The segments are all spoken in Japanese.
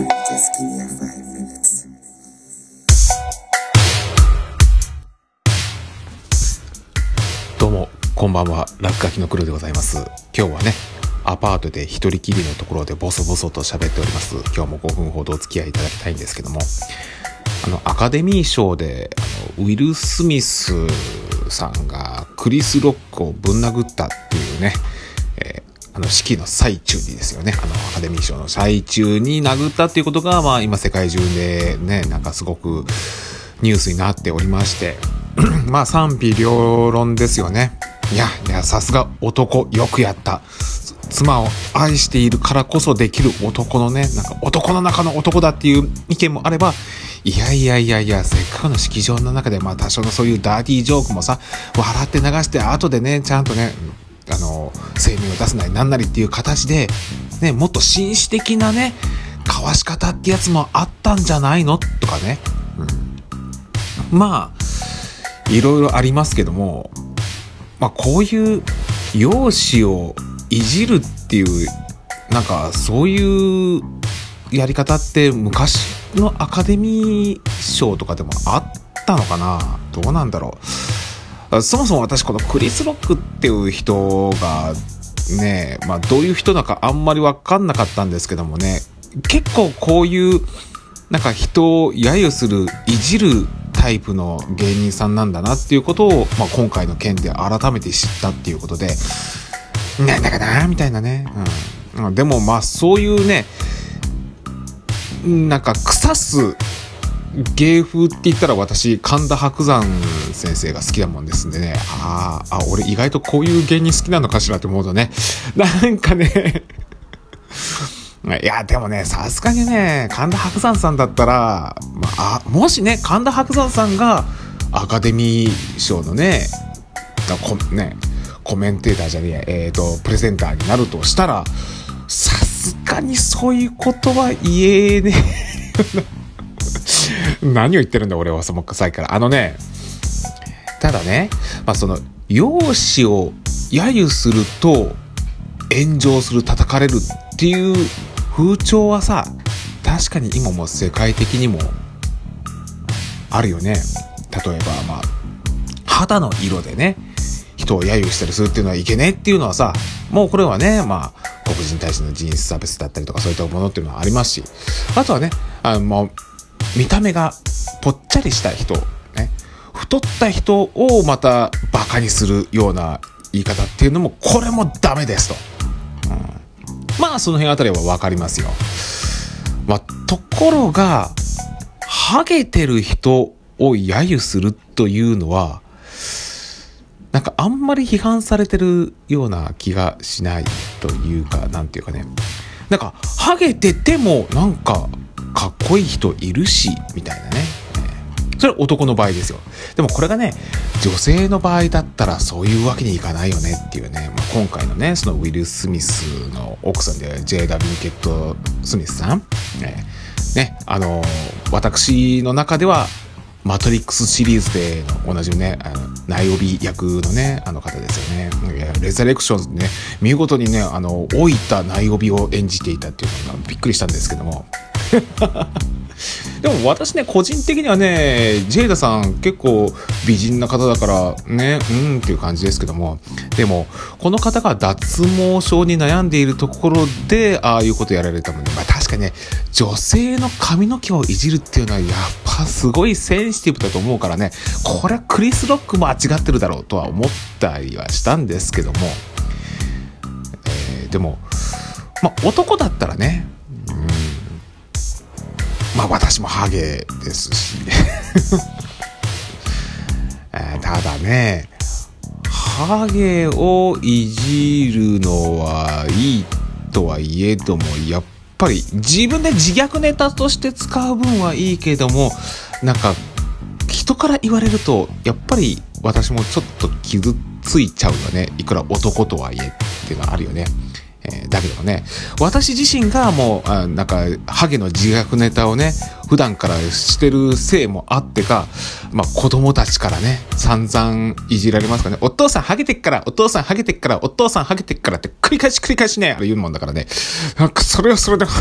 Just give me a five minutes. どうも、こんばんは。落書きの黒でございます。今日はね、アパートで一人きりのところでボソボソと喋っております。今日も5分ほどお付き合いいただきたいんですけども、あの、アカデミー賞で、あのウィル・スミスさんがクリス・ロックをぶん殴ったっていうね、の、式の最中にですよね。あの、アカデミー賞の最中に殴ったっていうことが、まあ、今世界中でね、なんかすごくニュースになっておりまして、まあ賛否両論ですよね。いや、いや、さすが男、よくやった。妻を愛しているからこそできる男のね、なんか男の中の男だっていう意見もあれば、いやいやいやいや、せっかくの式場の中で、まあ多少のそういうダーティージョークもさ、笑って流して、後でね、ちゃんとね、あの、声明を出すなりなんなりっていう形で、ね、もっと紳士的なね、交わし方ってやつもあったんじゃないの？とかね。うんまあ、いろいろありますけども、まあ、こういう容姿をいじるっていう、なんかそういうやり方って昔のアカデミー賞とかでもあったのかな？どうなんだろう。そもそも私このクリス・ロックっていう人がね、まあどういう人なのかあんまりわかんなかったんですけどもね、結構こういうなんか人を揶揄する、いじるタイプの芸人さんなんだなっていうことを、まあ、今回の件で改めて知ったっていうことで、なんだかなみたいなね。うん。でもまあそういうね、なんか腐す芸風って言ったら私神田伯山先生が好きだもんですんでね。ああ俺意外とこういう芸人好きなのかしらって思うとね。なんかね。いや、でもね、さすがにね、神田伯山さんだったら、まあ、もしね、神田伯山さんがアカデミー賞のね、だこね、コメンテーターじゃねえや、えっ、と、プレゼンターになるとしたら、さすがにそういうことは言えねえ。何を言ってるんだ、俺はその際から。あのね、ただね、まあその、容姿を揶揄すると、炎上する、叩かれるっていう風潮はさ、確かに今も世界的にもあるよね。例えば、まあ、肌の色でね、人を揶揄したりするっていうのはいけねえっていうのはさ、もうこれはね、まあ、黒人に対しての人種差別だったりとかそういったものっていうのはありますし、あとはね、あの、もう、見た目がぽっちゃりした人、ね、太った人をまたバカにするような言い方っていうのも、これもダメですと。うんまあその辺あたりは分かりますよ。まあところが、ハゲてる人を揶揄するというのは、なんかあんまり批判されてるような気がしないというか、なんていうかね。なんか、ハゲててもなんかこいい人いるし、みたいなね。それ男の場合ですよ。でもこれがね、女性の場合だったらそういうわけにいかないよねっていうね、まあ、今回のね、そのウィル・スミスの奥さんで J.W. ケット・スミスさん、ね、ね、あの、私の中では、マトリックスシリーズで同じね、あの、ナイオビ役のね、あの方ですよね。レザレクションズね、見事にね、あの、老いたナイオビを演じていたっていうのがびっくりしたんですけども。でも私ね、個人的にはね、ジェイダさん結構美人な方だからね、うんっていう感じですけども、でも、この方が脱毛症に悩んでいるところで、ああいうことやられたので、まあ確かにね、女性の髪の毛をいじるっていうのはやっぱすごいセンシティブだと思うからね、これはクリス・ロックも間違ってるだろうとは思ったりはしたんですけども、えーでも、まあ男だったらね、まあ私もハゲですし、ただね、ハゲをいじるのはいいとはいえども、やっぱり自分で自虐ネタとして使う分はいいけども、なんか人から言われると、やっぱり私もちょっと傷ついちゃうよね。いくら男とはいえっていうのはあるよね。えーだけどね、私自身がもう、あなんか、ハゲの自虐ネタをね、普段からしてるせいもあってか、まあ子供たちからね、散々いじられますかね、お父さんハゲてっから、お父さんハゲてっから、お父さんハゲてっからって繰り返し繰り返しね、あれ言うもんだからね、なんかそれはそれで、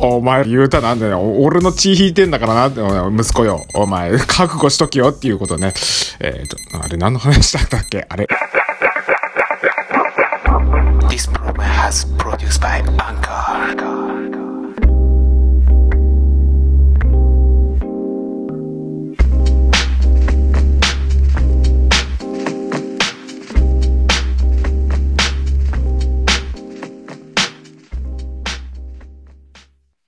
お前言うたなんだよ。俺の血引いてんだからな、息子よ。お前、覚悟しときよっていうことね。えっ、と、あれ何の話だったっけ？あれ。